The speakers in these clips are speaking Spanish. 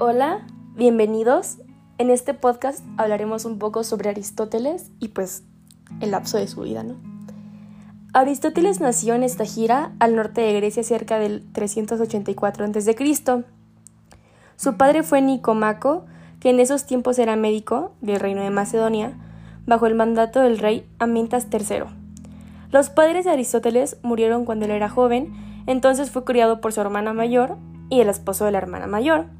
Hola, bienvenidos. En este podcast hablaremos un poco sobre Aristóteles y pues el lapso de su vida, ¿no? Aristóteles nació en Estagira, al norte de Grecia, cerca del 384 a.C. Su padre fue Nicomaco, que en esos tiempos era médico del reino de Macedonia, bajo el mandato del rey Amintas III. Los padres de Aristóteles murieron cuando él era joven, entonces fue criado por su hermana mayor y el esposo de la hermana mayor.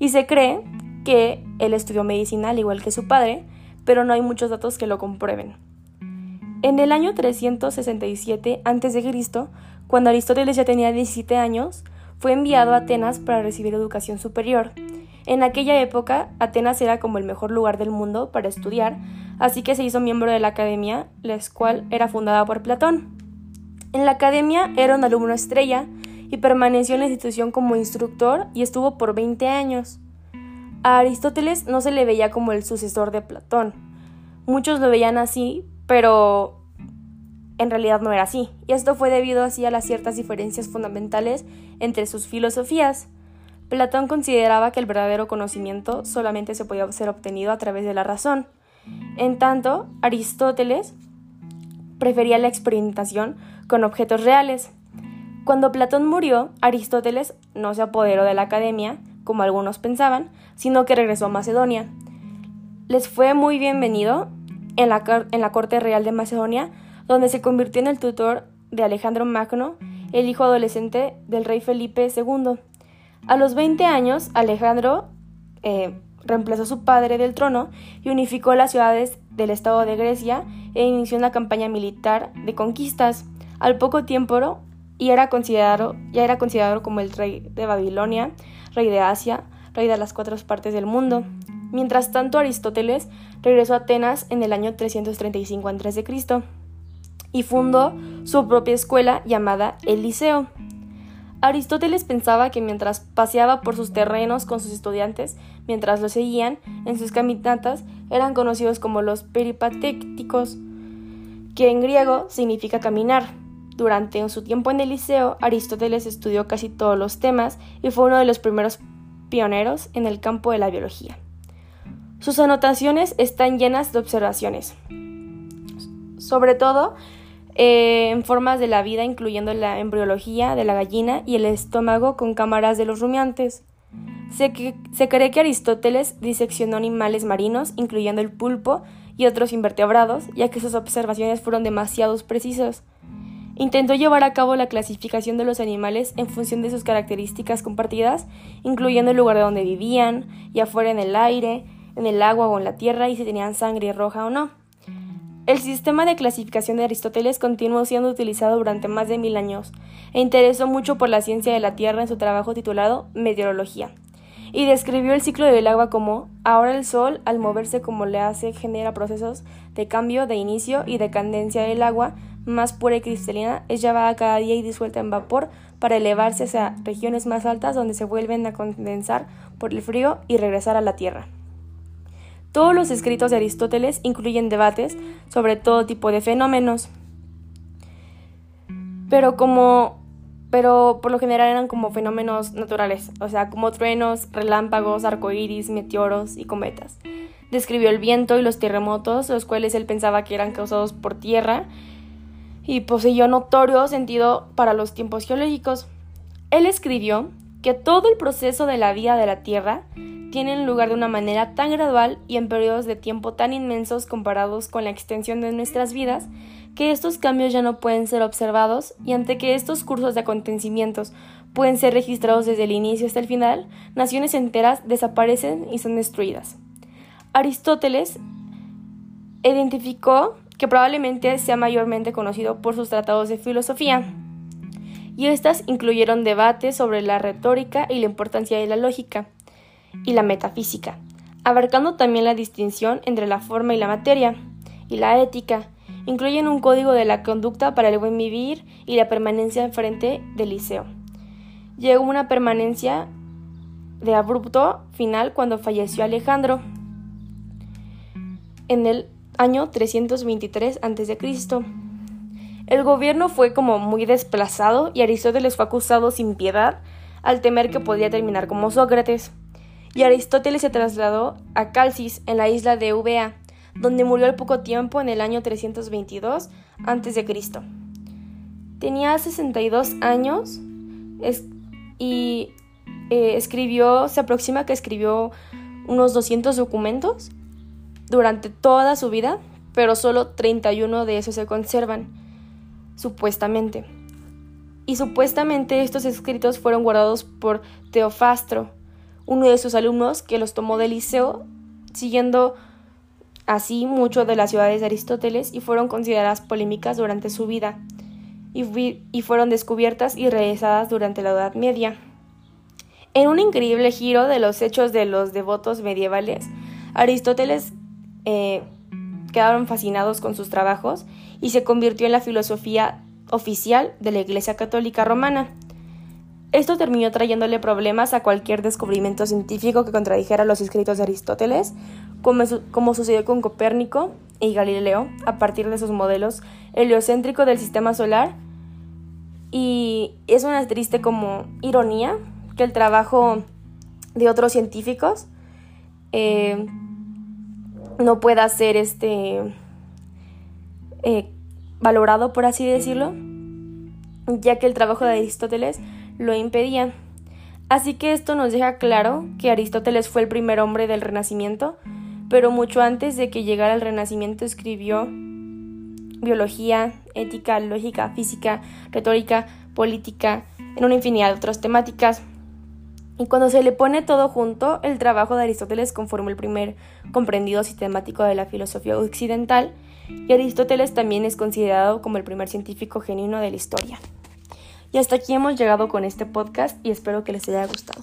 Y se cree que él estudió medicina al igual que su padre, pero no hay muchos datos que lo comprueben. En el año 367 a.C., cuando Aristóteles ya tenía 17 años, fue enviado a Atenas para recibir educación superior. En aquella época, Atenas era como el mejor lugar del mundo para estudiar, así que se hizo miembro de la academia, la cual era fundada por Platón. En la academia era un alumno estrella y permaneció en la institución como instructor y estuvo por 20 años. A Aristóteles no se le veía como el sucesor de Platón. Muchos lo veían así, pero en realidad no era así, y esto fue debido así a las ciertas diferencias fundamentales entre sus filosofías. Platón consideraba que el verdadero conocimiento solamente se podía ser obtenido a través de la razón. En tanto, Aristóteles prefería la experimentación con objetos reales. Cuando Platón murió, Aristóteles no se apoderó de la academia, como algunos pensaban, sino que regresó a Macedonia. Les fue muy bienvenido en la, en la corte real de Macedonia, donde se convirtió en el tutor de Alejandro Magno, el hijo adolescente del rey Felipe II. A los 20 años, Alejandro eh, reemplazó a su padre del trono y unificó las ciudades del estado de Grecia e inició una campaña militar de conquistas. Al poco tiempo y era considerado, ya era considerado como el rey de Babilonia, rey de Asia, rey de las cuatro partes del mundo. Mientras tanto, Aristóteles regresó a Atenas en el año 335 a.C. y fundó su propia escuela llamada el Liceo. Aristóteles pensaba que mientras paseaba por sus terrenos con sus estudiantes, mientras lo seguían en sus caminatas, eran conocidos como los peripatéticos, que en griego significa caminar. Durante su tiempo en el liceo, Aristóteles estudió casi todos los temas y fue uno de los primeros pioneros en el campo de la biología. Sus anotaciones están llenas de observaciones, sobre todo eh, en formas de la vida, incluyendo la embriología de la gallina y el estómago con cámaras de los rumiantes. Se, se cree que Aristóteles diseccionó animales marinos, incluyendo el pulpo y otros invertebrados, ya que sus observaciones fueron demasiado precisas. Intentó llevar a cabo la clasificación de los animales en función de sus características compartidas, incluyendo el lugar de donde vivían, ya fuera en el aire, en el agua o en la tierra, y si tenían sangre roja o no. El sistema de clasificación de Aristóteles continuó siendo utilizado durante más de mil años, e interesó mucho por la ciencia de la Tierra en su trabajo titulado Meteorología, y describió el ciclo del agua como ahora el Sol, al moverse como le hace, genera procesos de cambio, de inicio y decadencia del agua, más pura y cristalina, es llevada cada día y disuelta en vapor para elevarse hacia regiones más altas donde se vuelven a condensar por el frío y regresar a la Tierra. Todos los escritos de Aristóteles incluyen debates sobre todo tipo de fenómenos, pero como pero por lo general eran como fenómenos naturales, o sea, como truenos, relámpagos, arcoíris, meteoros y cometas. Describió el viento y los terremotos, los cuales él pensaba que eran causados por tierra, y poseyó notorio sentido para los tiempos geológicos. Él escribió que todo el proceso de la vida de la Tierra tiene lugar de una manera tan gradual y en periodos de tiempo tan inmensos comparados con la extensión de nuestras vidas, que estos cambios ya no pueden ser observados y ante que estos cursos de acontecimientos pueden ser registrados desde el inicio hasta el final, naciones enteras desaparecen y son destruidas. Aristóteles identificó que probablemente sea mayormente conocido por sus tratados de filosofía. Y estas incluyeron debates sobre la retórica y la importancia de la lógica y la metafísica, abarcando también la distinción entre la forma y la materia, y la ética, incluyen un código de la conducta para el buen vivir y la permanencia en frente del liceo. Llegó una permanencia de abrupto final cuando falleció Alejandro en el año 323 a.C. El gobierno fue como muy desplazado y Aristóteles fue acusado sin piedad al temer que podía terminar como Sócrates. y Aristóteles se trasladó a Calcis, en la isla de Eubea, donde murió al poco tiempo en el año 322 a.C. Tenía 62 años y eh, escribió, se aproxima que escribió unos 200 documentos durante toda su vida, pero solo 31 de esos se conservan, supuestamente. Y supuestamente estos escritos fueron guardados por Teofastro, uno de sus alumnos que los tomó del liceo, siguiendo así mucho de las ciudades de Aristóteles y fueron consideradas polémicas durante su vida y, fueron descubiertas y realizadas durante la Edad Media. En un increíble giro de los hechos de los devotos medievales, Aristóteles eh, quedaron fascinados con sus trabajos y se convirtió en la filosofía oficial de la Iglesia Católica Romana. Esto terminó trayéndole problemas a cualquier descubrimiento científico que contradijera los escritos de Aristóteles, como, sucedió con Copérnico y Galileo, a partir de sus modelos heliocéntricos del sistema solar. Y es una triste como ironía que el trabajo de otros científicos eh, no pueda ser este eh, valorado, por así decirlo, ya que el trabajo de Aristóteles lo impedía. Así que esto nos deja claro que Aristóteles fue el primer hombre del Renacimiento, pero mucho antes de que llegara el Renacimiento escribió biología, ética, lógica, física, retórica, política, en una infinidad de otras temáticas. Y cuando se le pone todo junto, el trabajo de Aristóteles conformó el primer comprendido sistemático de la filosofía occidental, y Aristóteles también es considerado como el primer científico genuino de la historia. Y hasta aquí hemos llegado con este podcast y espero que les haya gustado.